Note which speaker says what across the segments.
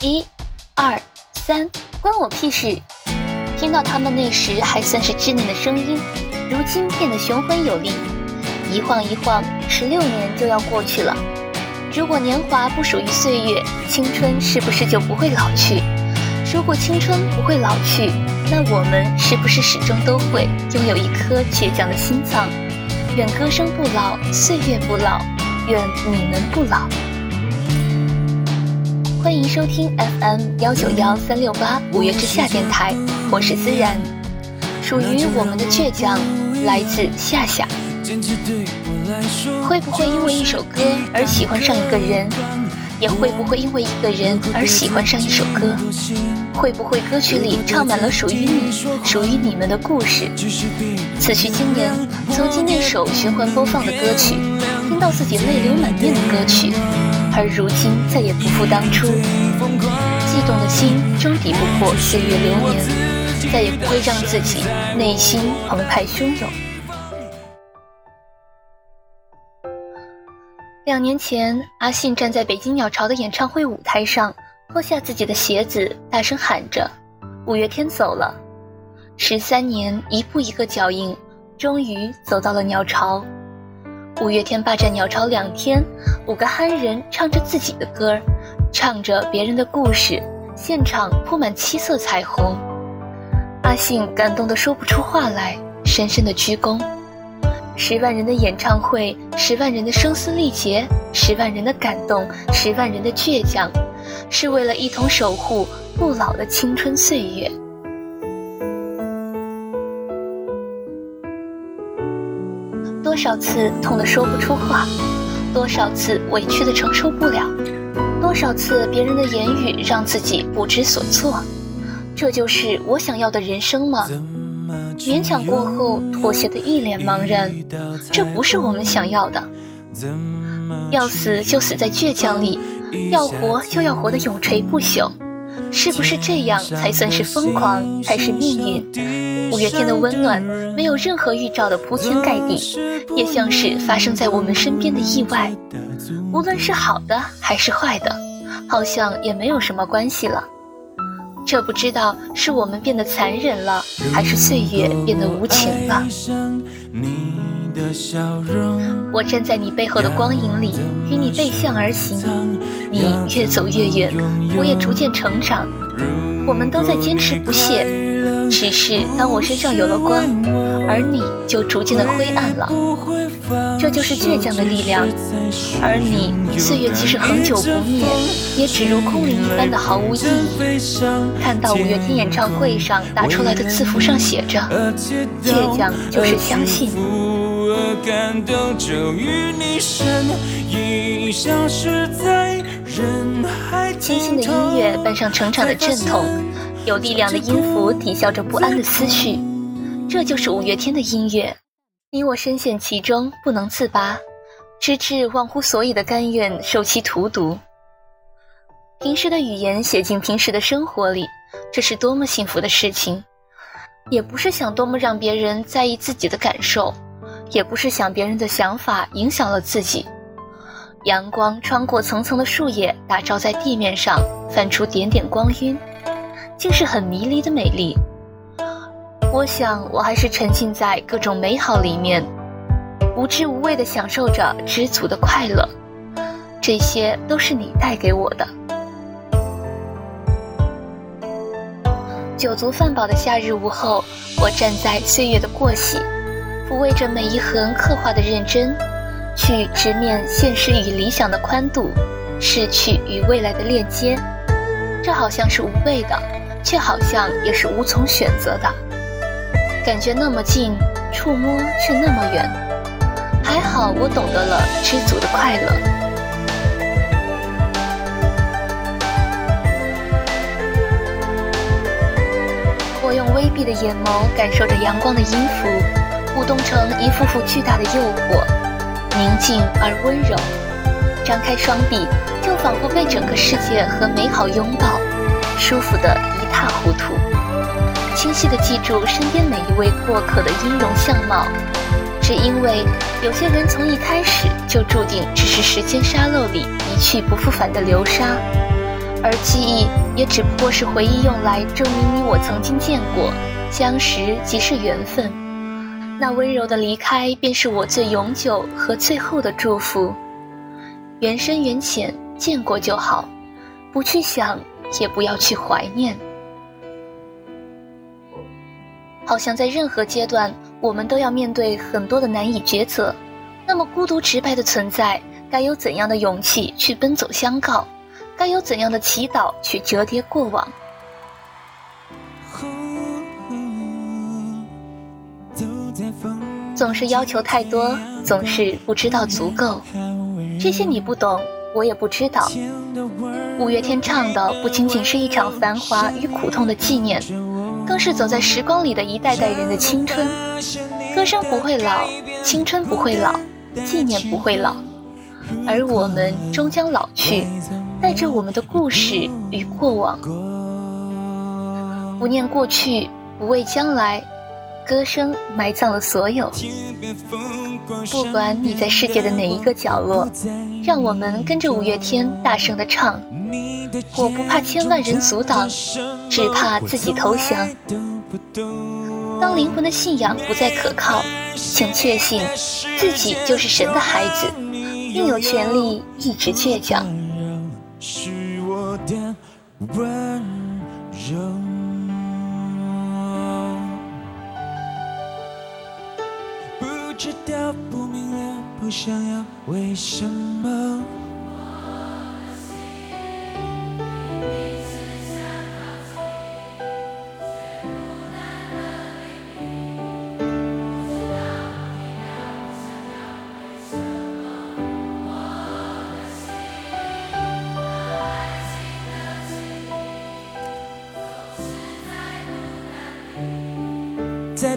Speaker 1: 一、二、三，关我屁事！听到他们那时还算是稚嫩的声音，如今变得雄浑有力。一晃一晃，十六年就要过去了。如果年华不属于岁月，青春是不是就不会老去？如果青春不会老去，那我们是不是始终都会拥有一颗倔强的心脏？愿歌声不老，岁月不老，愿你们不老。欢迎收听 FM 幺九幺三六八五月之下电台，我是思然。属于我们的倔强，来自夏夏。会不会因为一首歌而喜欢上一个人？也会不会因为一个人而喜欢上一首歌？会不会歌曲里唱满了属于你、属于你们的故事？此去经年，曾经那首循环播放的歌曲，听到自己泪流满面的歌曲，而如今再也不复当初。悸动的心终抵不过岁月流年，再也不会让自己内心澎湃汹涌。两年前，阿信站在北京鸟巢的演唱会舞台上，脱下自己的鞋子，大声喊着：“五月天走了。”十三年，一步一个脚印，终于走到了鸟巢。五月天霸占鸟巢两天，五个憨人唱着自己的歌，唱着别人的故事，现场铺满七色彩虹。阿信感动得说不出话来，深深的鞠躬。十万人的演唱会，十万人的声嘶力竭，十万人的感动，十万人的倔强，是为了一同守护不老的青春岁月。多少次痛得说不出话，多少次委屈的承受不了，多少次别人的言语让自己不知所措，这就是我想要的人生吗？勉强过后，妥协的一脸茫然，这不是我们想要的。要死就死在倔强里，要活就要活得永垂不朽，是不是这样才算是疯狂，才是命运？五月天的温暖，没有任何预兆的铺天盖地，也像是发生在我们身边的意外。无论是好的还是坏的，好像也没有什么关系了。这不知道是我们变得残忍了，还是岁月变得无情了。我站在你背后的光影里，与你背向而行。你越走越远，我也逐渐成长。我们都在坚持不懈，只是当我身上有了光，而你就逐渐的灰暗了。这就是倔强的力量。而你，岁月即使恒久不灭，也只如空灵一般的毫无意义。看到五月天演唱会上打出来的字符上写着：“倔强就是相信。”清新的音乐伴上成长的阵痛，有力量的音符抵消着不安的思绪。这就是五月天的音乐，你我深陷其中不能自拔，直至忘乎所以的甘愿受其荼毒。平时的语言写进平时的生活里，这是多么幸福的事情！也不是想多么让别人在意自己的感受，也不是想别人的想法影响了自己。阳光穿过层层的树叶，打照在地面上，泛出点点光晕，竟是很迷离的美丽。我想，我还是沉浸在各种美好里面，无知无畏地享受着知足的快乐。这些都是你带给我的。酒足饭饱的夏日午后，我站在岁月的过隙，抚慰着每一横刻画的认真。去直面现实与理想的宽度，逝去与未来的链接，这好像是无谓的，却好像也是无从选择的。感觉那么近，触摸却那么远。还好我懂得了知足的快乐。我用微闭的眼眸感受着阳光的音符，舞动成一幅幅巨大的诱惑。宁静而温柔，张开双臂，就仿佛被整个世界和美好拥抱，舒服的一塌糊涂。清晰的记住身边每一位过客的音容相貌，只因为有些人从一开始就注定只是时间沙漏里一去不复返的流沙，而记忆也只不过是回忆用来证明你我曾经见过，相识即是缘分。那温柔的离开，便是我最永久和最后的祝福。缘深缘浅，见过就好，不去想，也不要去怀念。好像在任何阶段，我们都要面对很多的难以抉择。那么孤独直白的存在，该有怎样的勇气去奔走相告？该有怎样的祈祷去折叠过往？总是要求太多，总是不知道足够。这些你不懂，我也不知道。五月天唱的不仅仅是一场繁华与苦痛的纪念，更是走在时光里的一代代人的青春。歌声不会老，青春不会老，纪念不会老，而我们终将老去。带着我们的故事与过往，不念过去，不畏将来，歌声埋葬了所有。不管你在世界的哪一个角落，让我们跟着五月天大声的唱。我不怕千万人阻挡，只怕自己投降。当灵魂的信仰不再可靠，请确信自己就是神的孩子，并有权利一直倔强。是我的温柔。知道，不明了，不想要，为什么？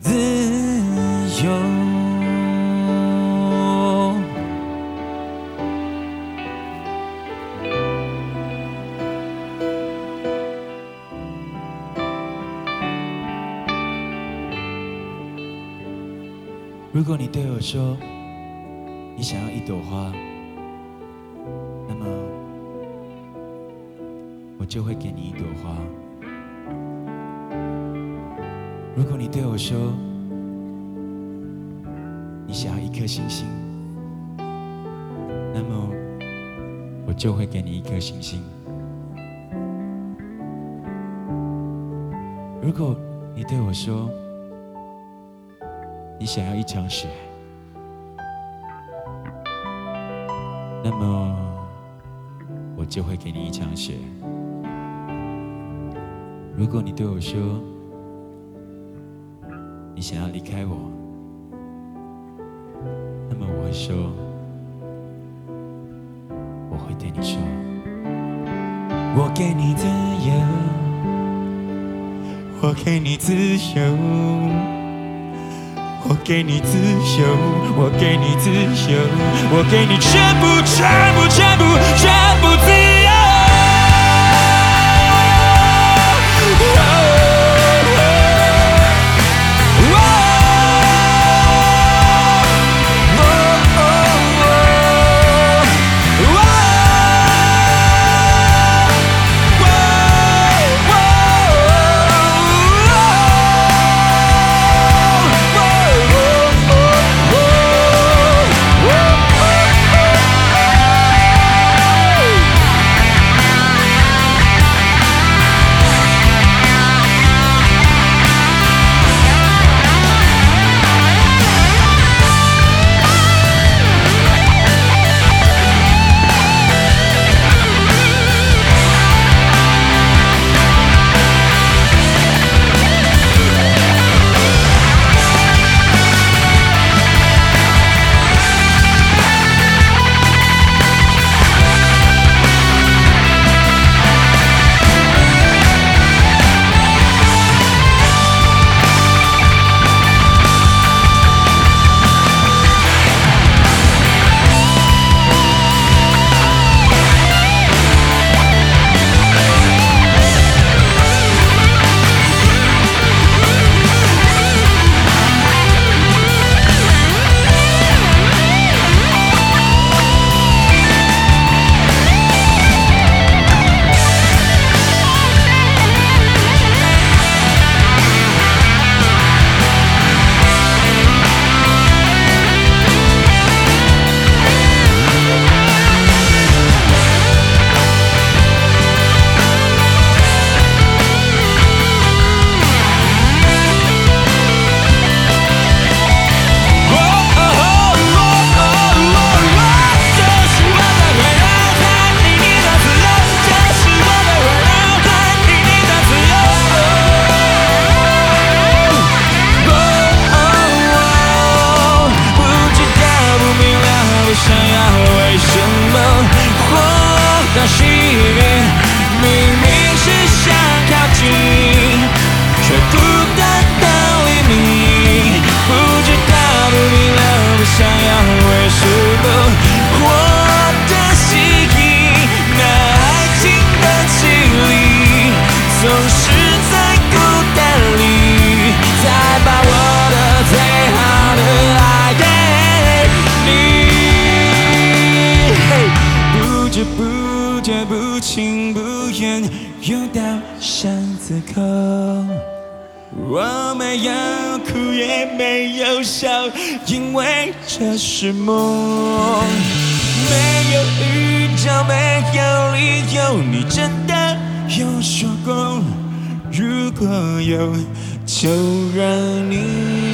Speaker 1: 自由。如果你对我说，你想要一朵花，那么我就会给你一朵花。如果你对我说，你想要一颗星星，那么我就会给你一颗星星。如果你对我说，你想要一场雪，那么我就会给你一场雪。如果你对我说，想要离开我，那么我会说，我会对你说，我给你自由，我给你自由，我给你自由，我给你自由，我给你全部，全部，全部，全部自由。
Speaker 2: 不觉不情不愿又到巷子口我没有哭也没有笑因为这是梦。没有预兆没有理由你真的有说过如果有就让你